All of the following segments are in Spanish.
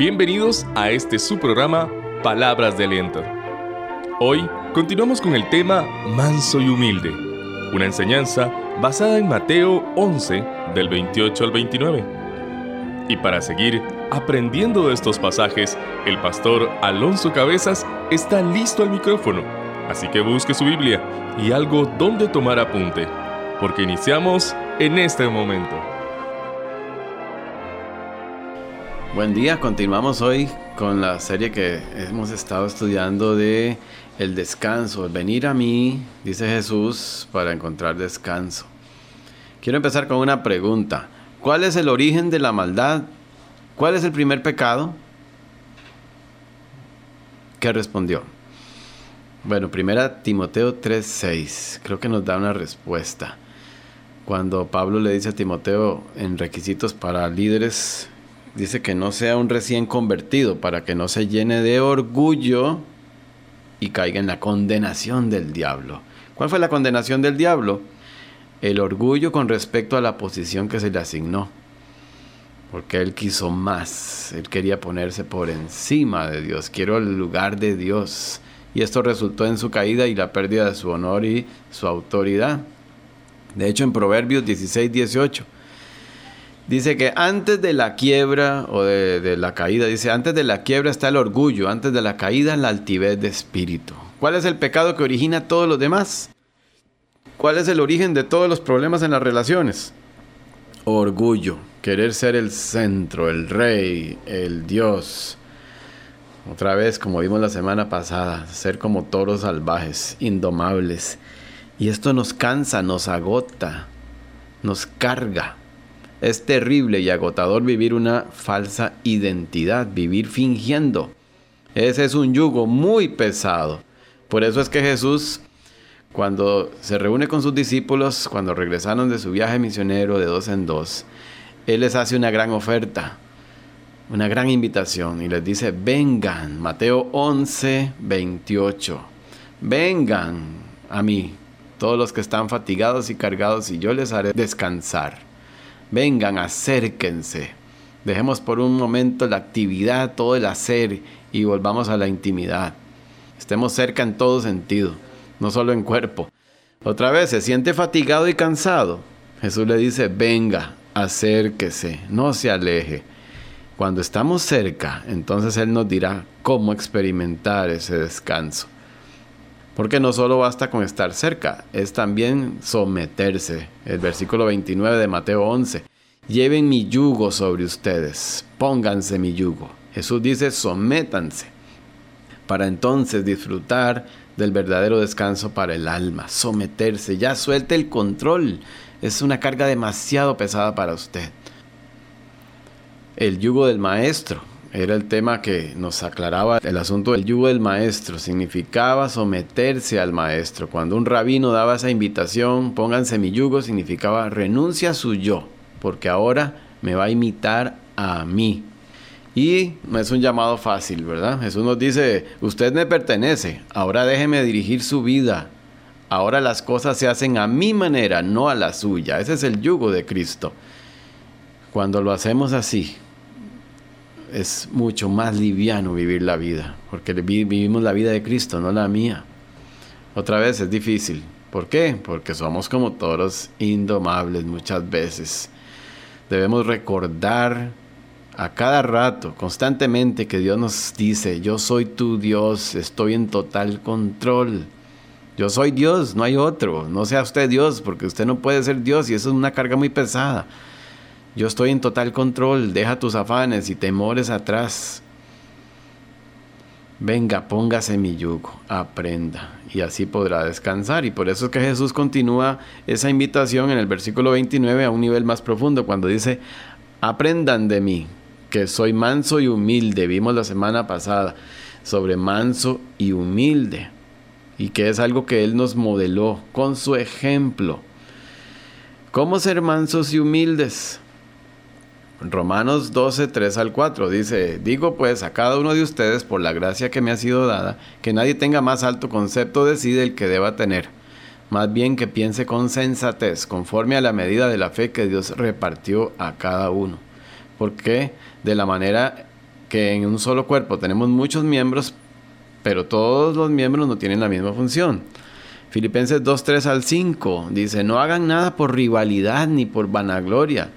Bienvenidos a este su programa Palabras de Aliento. Hoy continuamos con el tema Manso y Humilde, una enseñanza basada en Mateo 11 del 28 al 29. Y para seguir aprendiendo de estos pasajes, el pastor Alonso Cabezas está listo al micrófono, así que busque su Biblia y algo donde tomar apunte, porque iniciamos en este momento. Buen día, continuamos hoy con la serie que hemos estado estudiando de el descanso, el venir a mí, dice Jesús, para encontrar descanso. Quiero empezar con una pregunta. ¿Cuál es el origen de la maldad? ¿Cuál es el primer pecado? ¿Qué respondió? Bueno, primera Timoteo 3:6, creo que nos da una respuesta. Cuando Pablo le dice a Timoteo en requisitos para líderes dice que no sea un recién convertido para que no se llene de orgullo y caiga en la condenación del diablo. ¿Cuál fue la condenación del diablo? El orgullo con respecto a la posición que se le asignó. Porque él quiso más, él quería ponerse por encima de Dios, quiero el lugar de Dios. Y esto resultó en su caída y la pérdida de su honor y su autoridad. De hecho, en Proverbios 16, 18 Dice que antes de la quiebra o de, la caída, dice, antes de la quiebra está el orgullo, antes de la caída la altivez de espíritu. ¿Cuál es el pecado que origina todos los demás? ¿Cuál es el origen de todos los problemas en las relaciones? Orgullo, querer ser el centro, el rey, el Dios. Otra vez, como vimos la semana pasada, ser como toros salvajes, indomables. Y esto nos cansa, nos agota, nos carga. Es terrible y agotador vivir una falsa identidad, vivir fingiendo. Ese es un yugo muy pesado. Por eso es que Jesús, cuando se reúne con sus discípulos, cuando regresaron de su viaje misionero de dos en dos, Él les hace una gran oferta, una gran invitación y les dice, vengan, Mateo 11, 28, vengan a mí, todos los que están fatigados y cargados, y yo les haré descansar. Vengan, acérquense. Dejemos por un momento la actividad, todo el hacer y volvamos a la intimidad. Estemos cerca en todo sentido, no solo en cuerpo. Otra vez, se siente fatigado y cansado. Jesús le dice, venga, acérquese, no se aleje. Cuando estamos cerca, entonces Él nos dirá cómo experimentar ese descanso. Porque no solo basta con estar cerca, es también someterse. El versículo 29 de Mateo 11. Lleven mi yugo sobre ustedes, pónganse mi yugo. Jesús dice, sométanse, para entonces disfrutar del verdadero descanso para el alma, someterse, ya suelte el control. Es una carga demasiado pesada para usted. El yugo del maestro, era el tema que nos aclaraba el asunto del yugo del maestro. Significaba someterse al maestro. Cuando un rabino daba esa invitación, pónganse mi yugo, significaba renuncia a su yo, porque ahora me va a imitar a mí. Y no es un llamado fácil, ¿verdad? Jesús nos dice, usted me pertenece, ahora déjeme dirigir su vida. Ahora las cosas se hacen a mi manera, no a la suya. Ese es el yugo de Cristo. Cuando lo hacemos así, es mucho más liviano vivir la vida, porque vivimos la vida de Cristo, no la mía. Otra vez es difícil. ¿Por qué? Porque somos como toros indomables muchas veces. Debemos recordar a cada rato, constantemente, que Dios nos dice, yo soy tu Dios, estoy en total control. Yo soy Dios, no hay otro. No sea usted Dios, porque usted no puede ser Dios y eso es una carga muy pesada. Yo estoy en total control, deja tus afanes y temores atrás. Venga, póngase mi yugo, aprenda, y así podrá descansar. Y por eso es que Jesús continúa esa invitación en el versículo 29 a un nivel más profundo, cuando dice, aprendan de mí, que soy manso y humilde. Vimos la semana pasada sobre manso y humilde, y que es algo que Él nos modeló con su ejemplo. ¿Cómo ser mansos y humildes? Romanos 12, 3 al 4 dice, digo pues a cada uno de ustedes por la gracia que me ha sido dada, que nadie tenga más alto concepto de sí del que deba tener, más bien que piense con sensatez, conforme a la medida de la fe que Dios repartió a cada uno, porque de la manera que en un solo cuerpo tenemos muchos miembros, pero todos los miembros no tienen la misma función. Filipenses 2, 3 al 5 dice, no hagan nada por rivalidad ni por vanagloria,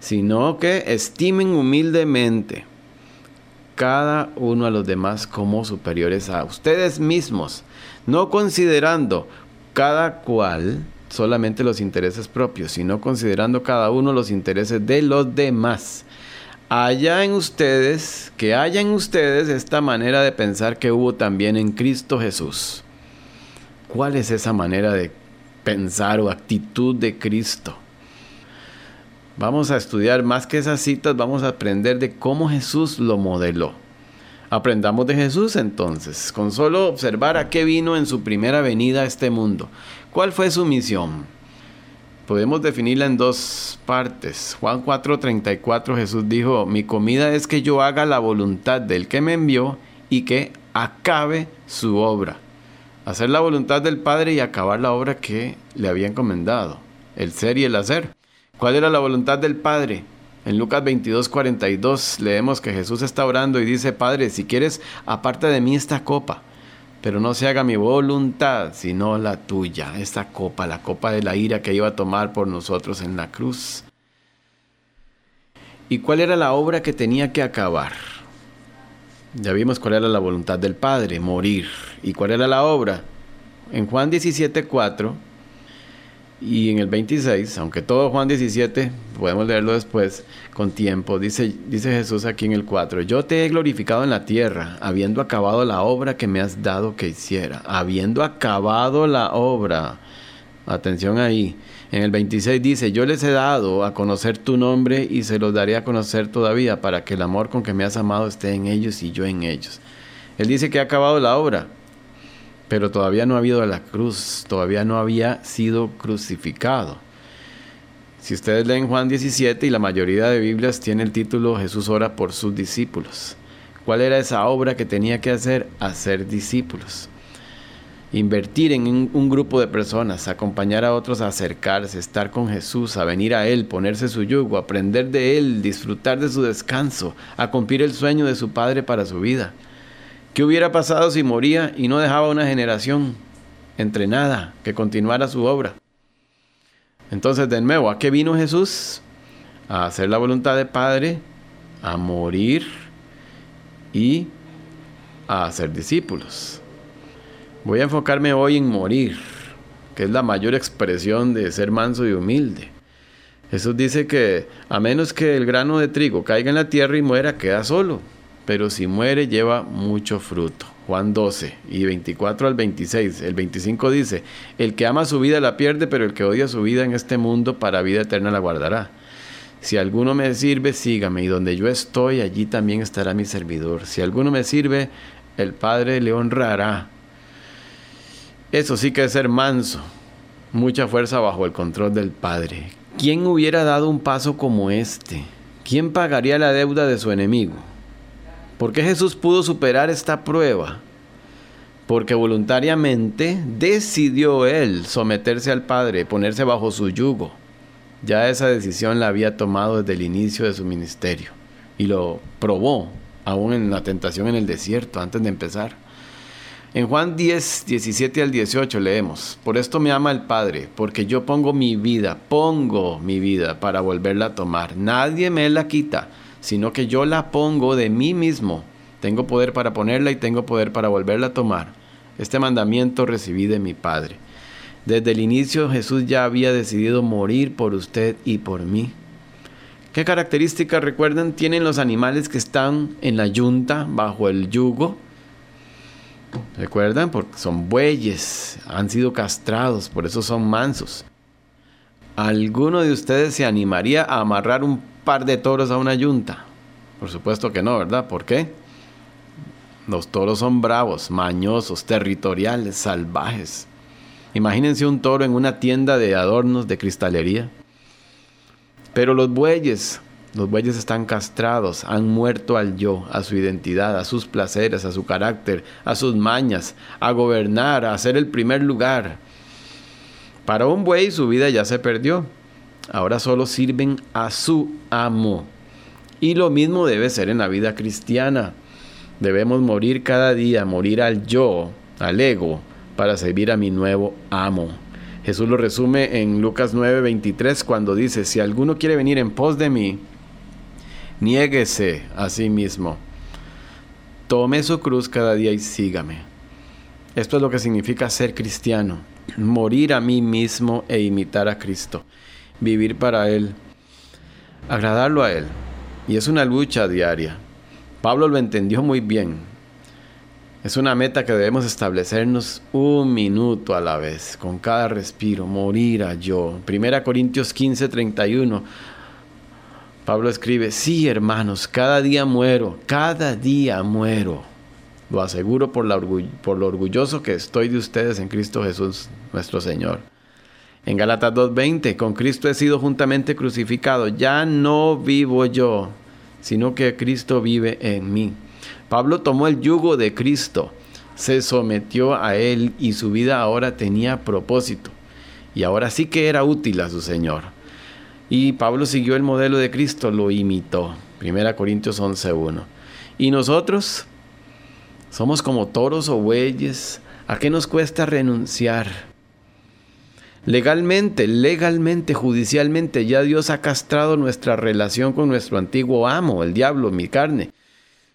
sino que estimen humildemente cada uno a los demás como superiores a ustedes mismos, no considerando cada cual solamente los intereses propios, sino considerando cada uno los intereses de los demás. Haya en ustedes, que haya en ustedes esta manera de pensar que hubo también en Cristo Jesús ¿Cuál es esa manera de pensar o actitud de Cristo? Vamos a estudiar más que esas citas, vamos a aprender de cómo Jesús lo modeló. Aprendamos de Jesús entonces, con solo observar a qué vino en su primera venida a este mundo. ¿Cuál fue su misión? Podemos definirla en dos partes. Juan 4:34 Jesús dijo, mi comida es que yo haga la voluntad del que me envió y que acabe su obra hacer la voluntad del Padre y acabar la obra que le había encomendado, el ser y el hacer. ¿Cuál era la voluntad del Padre? En Lucas 22, 42 leemos que Jesús está orando y dice, Padre, si quieres, aparte de mí esta copa, pero no se haga mi voluntad, sino la tuya, esta copa, la copa de la ira que iba a tomar por nosotros en la cruz. ¿Y cuál era la obra que tenía que acabar? Ya vimos cuál era la voluntad del Padre, morir. ¿Y cuál era la obra? En Juan 17, 4 y en el 26, aunque todo Juan 17, podemos leerlo después con tiempo, dice, dice Jesús aquí en el 4, yo te he glorificado en la tierra, habiendo acabado la obra que me has dado que hiciera, habiendo acabado la obra. Atención ahí. En el 26 dice, yo les he dado a conocer tu nombre y se los daré a conocer todavía para que el amor con que me has amado esté en ellos y yo en ellos. Él dice que ha acabado la obra, pero todavía no ha habido la cruz, todavía no había sido crucificado. Si ustedes leen Juan 17 y la mayoría de Biblias tiene el título Jesús ora por sus discípulos. ¿Cuál era esa obra que tenía que hacer? Hacer discípulos invertir en un, grupo de personas, acompañar a otros a acercarse, estar con Jesús, a venir a Él, ponerse su yugo, aprender de Él, disfrutar de su descanso, a cumplir el sueño de su Padre para su vida. ¿Qué hubiera pasado si moría y no dejaba una generación entrenada que continuara su obra? Entonces, de nuevo, ¿a qué vino Jesús? A hacer la voluntad del Padre, a morir y a hacer discípulos. Voy a enfocarme hoy en morir, que es la mayor expresión de ser manso y humilde. Jesús dice que a menos que el grano de trigo caiga en la tierra y muera, queda solo, pero si muere lleva mucho fruto. Juan 12 y 24 al 26. El 25 dice, el que ama su vida la pierde, pero el que odia su vida en este mundo para vida eterna la guardará. Si alguno me sirve, sígame, y donde yo estoy, allí también estará mi servidor. Si alguno me sirve, el Padre le honrará eso sí que es ser manso, mucha fuerza bajo el control del Padre. ¿Quién hubiera dado un paso como este? ¿Quién pagaría la deuda de su enemigo? ¿Por qué Jesús pudo superar esta prueba? Porque voluntariamente decidió él someterse al Padre, ponerse bajo su yugo. Ya esa decisión la había tomado desde el inicio de su ministerio y lo probó aún en la tentación en el desierto antes de empezar. En Juan 10, 17 al 18 leemos, Por esto me ama el Padre, porque yo pongo mi vida, pongo mi vida para volverla a tomar. Nadie me la quita, sino que yo la pongo de mí mismo. Tengo poder para ponerla y tengo poder para volverla a tomar. Este mandamiento recibí de mi Padre. Desde el inicio Jesús ya había decidido morir por usted y por mí. ¿Qué características, recuerdan, tienen los animales que están en la yunta bajo el yugo? ¿Recuerdan? Porque son bueyes, han sido castrados, por eso son mansos. ¿Alguno de ustedes se animaría a amarrar un par de toros a una yunta? Por supuesto que no, ¿verdad? ¿Por qué? Los toros son bravos, mañosos, territoriales, salvajes. Imagínense un toro en una tienda de adornos de cristalería. Pero los bueyes los bueyes están castrados, han muerto al yo, a su identidad, a sus placeres, a su carácter, a sus mañas, a gobernar, a ser el primer lugar. Para un buey su vida ya se perdió. Ahora solo sirven a su amo. Y lo mismo debe ser en la vida cristiana. Debemos morir cada día, morir al yo, al ego, para servir a mi nuevo amo. Jesús lo resume en Lucas 9:23 cuando dice, si alguno quiere venir en pos de mí, niéguese a sí mismo, tome su cruz cada día y sígame. Esto es lo que significa ser cristiano, morir a mí mismo e imitar a Cristo, vivir para Él, agradarlo a Él. Y es una lucha diaria. Pablo lo entendió muy bien. Es una meta que debemos establecernos un minuto a la vez, con cada respiro, morir a yo. Primera Corintios 15, 31. Pablo escribe, sí hermanos, cada día muero, cada día muero. Lo aseguro por, por lo orgulloso que estoy de ustedes en Cristo Jesús, nuestro Señor. En Galatas 2.20, con Cristo he sido juntamente crucificado, ya no vivo yo, sino que Cristo vive en mí. Pablo tomó el yugo de Cristo, se sometió a él y su vida ahora tenía propósito. Y ahora sí que era útil a su Señor. Y Pablo siguió el modelo de Cristo, lo imitó. 1 Corintios 11.1. Y nosotros somos como toros o bueyes. ¿A qué nos cuesta renunciar? Legalmente, legalmente, judicialmente, ya Dios ha castrado nuestra relación con nuestro antiguo amo, el diablo, mi carne.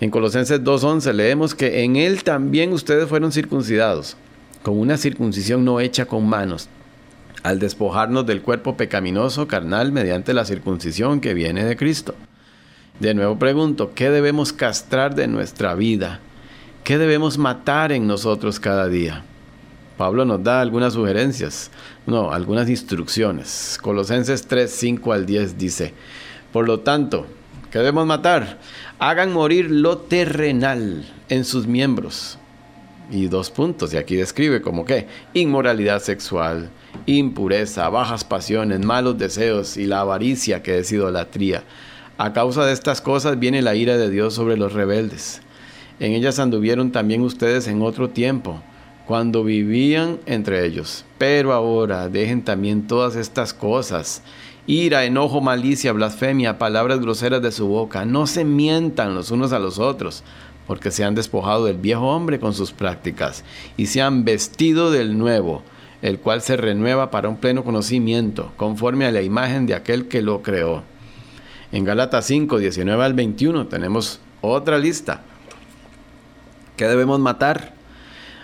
En Colosenses 2.11 leemos que en él también ustedes fueron circuncidados, con una circuncisión no hecha con manos, al despojarnos del cuerpo pecaminoso carnal mediante la circuncisión que viene de Cristo. De nuevo pregunto, ¿qué debemos castrar de nuestra vida? ¿Qué debemos matar en nosotros cada día? Pablo nos da algunas sugerencias, no, algunas instrucciones. Colosenses 3, 5 al 10 dice, por lo tanto, ¿qué debemos matar? hagan morir lo terrenal en sus miembros. Y dos puntos, y aquí describe como que inmoralidad sexual, impureza, bajas pasiones, malos deseos y la avaricia que es idolatría. A causa de estas cosas viene la ira de Dios sobre los rebeldes. En ellas anduvieron también ustedes en otro tiempo, cuando vivían entre ellos. Pero ahora dejen también todas estas cosas ira, enojo, malicia, blasfemia, palabras groseras de su boca. No se mientan los unos a los otros, porque se han despojado del viejo hombre con sus prácticas y se han vestido del nuevo, el cual se renueva para un pleno conocimiento, conforme a la imagen de aquel que lo creó. En Galatas 5, 19 al 21 tenemos otra lista. ¿Qué debemos matar?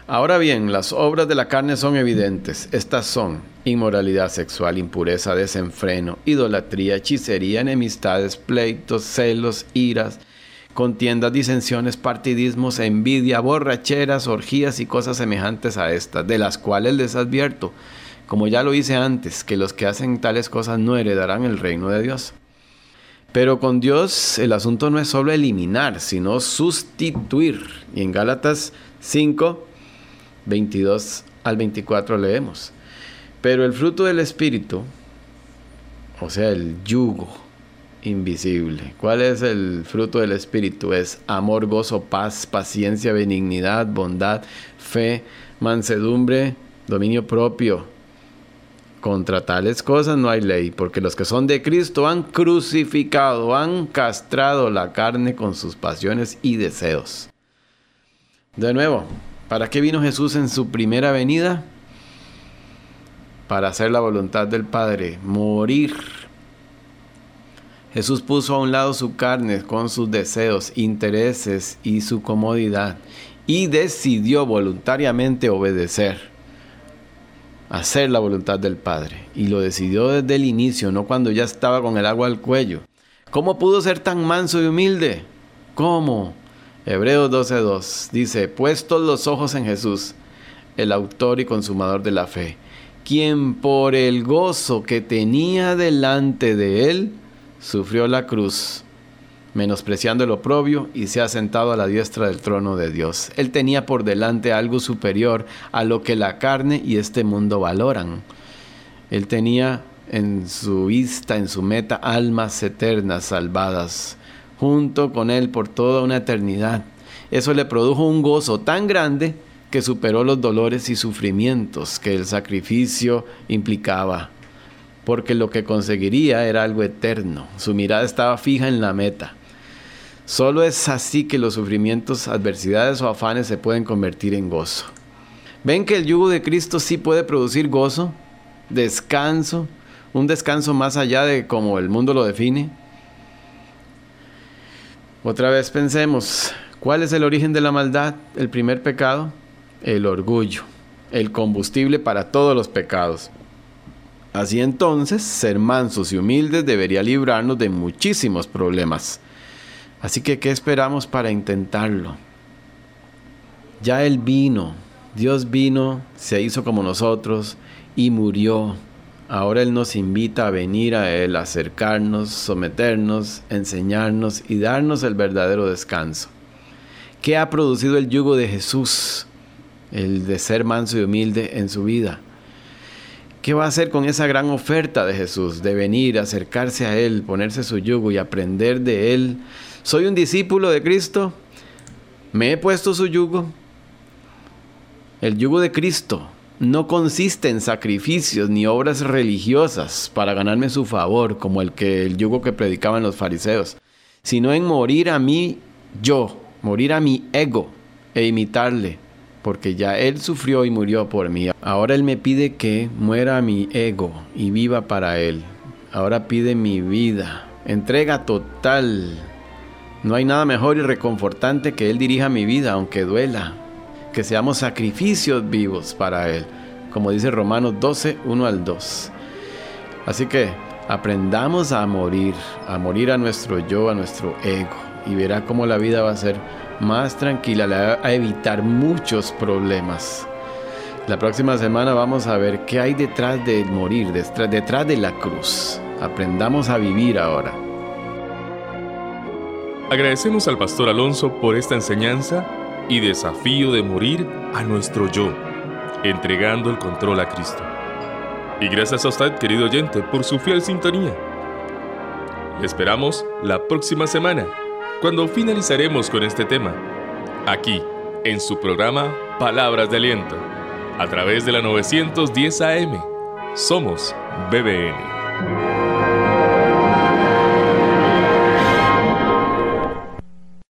Ahora bien, las obras de la carne son evidentes. Estas son inmoralidad sexual, impureza, desenfreno, idolatría, hechicería, enemistades, pleitos, celos, iras, contiendas, disensiones, partidismos, envidia, borracheras, orgías y cosas semejantes a estas, de las cuales les advierto, como ya lo hice antes, que los que hacen tales cosas no heredarán el reino de Dios. Pero con Dios el asunto no es solo eliminar, sino sustituir. Y en Gálatas 5, 22 al 24 leemos. Pero el fruto del Espíritu, o sea, el yugo invisible. ¿Cuál es el fruto del Espíritu? Es amor, gozo, paz, paciencia, benignidad, bondad, fe, mansedumbre, dominio propio. Contra tales cosas no hay ley, porque los que son de Cristo han crucificado, han castrado la carne con sus pasiones y deseos. De nuevo, ¿Para qué vino Jesús en su primera venida? Para hacer la voluntad del Padre, morir. Jesús puso a un lado su carne con sus deseos, intereses y su comodidad y decidió voluntariamente obedecer, hacer la voluntad del Padre. Y lo decidió desde el inicio, no cuando ya estaba con el agua al cuello. ¿Cómo pudo ser tan manso y humilde? ¿Cómo? Hebreos 12:2 dice, puestos los ojos en Jesús, el autor y consumador de la fe, quien por el gozo que tenía delante de él, sufrió la cruz, menospreciando el oprobio y se ha sentado a la diestra del trono de Dios. Él tenía por delante algo superior a lo que la carne y este mundo valoran. Él tenía en su vista, en su meta, almas eternas salvadas junto con Él por toda una eternidad. Eso le produjo un gozo tan grande que superó los dolores y sufrimientos que el sacrificio implicaba, porque lo que conseguiría era algo eterno. Su mirada estaba fija en la meta. Solo es así que los sufrimientos, adversidades o afanes se pueden convertir en gozo. ¿Ven que el yugo de Cristo sí puede producir gozo, descanso, un descanso más allá de como el mundo lo define? Otra vez pensemos, ¿cuál es el origen de la maldad? El primer pecado, el orgullo, el combustible para todos los pecados. Así entonces, ser mansos y humildes debería librarnos de muchísimos problemas. Así que, ¿qué esperamos para intentarlo? Ya Él vino, Dios vino, se hizo como nosotros y murió. Ahora Él nos invita a venir a Él, acercarnos, someternos, enseñarnos y darnos el verdadero descanso. ¿Qué ha producido el yugo de Jesús? El de ser manso y humilde en su vida. ¿Qué va a hacer con esa gran oferta de Jesús? De venir, acercarse a Él, ponerse su yugo y aprender de Él. ¿Soy un discípulo de Cristo? ¿Me he puesto su yugo? El yugo de Cristo no consiste en sacrificios ni obras religiosas para ganarme su favor, como el que el yugo que predicaban los fariseos, sino en morir a mí yo, morir a mi ego e imitarle, porque ya él sufrió y murió por mí. Ahora él me pide que muera mi ego y viva para él. Ahora pide mi vida, entrega total. No hay nada mejor y reconfortante que él dirija mi vida, aunque duela, que seamos sacrificios vivos para Él, como dice Romanos 12, 1 al 2. Así que aprendamos a morir, a morir a nuestro yo, a nuestro ego, y verá cómo la vida va a ser más tranquila, a evitar muchos problemas. La próxima semana vamos a ver qué hay detrás del morir, detrás de la cruz. Aprendamos a vivir ahora. Agradecemos al pastor Alonso por esta enseñanza y desafío de morir a nuestro yo, entregando el control a Cristo. Y gracias a usted, querido oyente, por su fiel sintonía. Le esperamos la próxima semana, cuando finalizaremos con este tema, aquí, en su programa Palabras de Aliento, a través de la 910 AM. Somos BBN.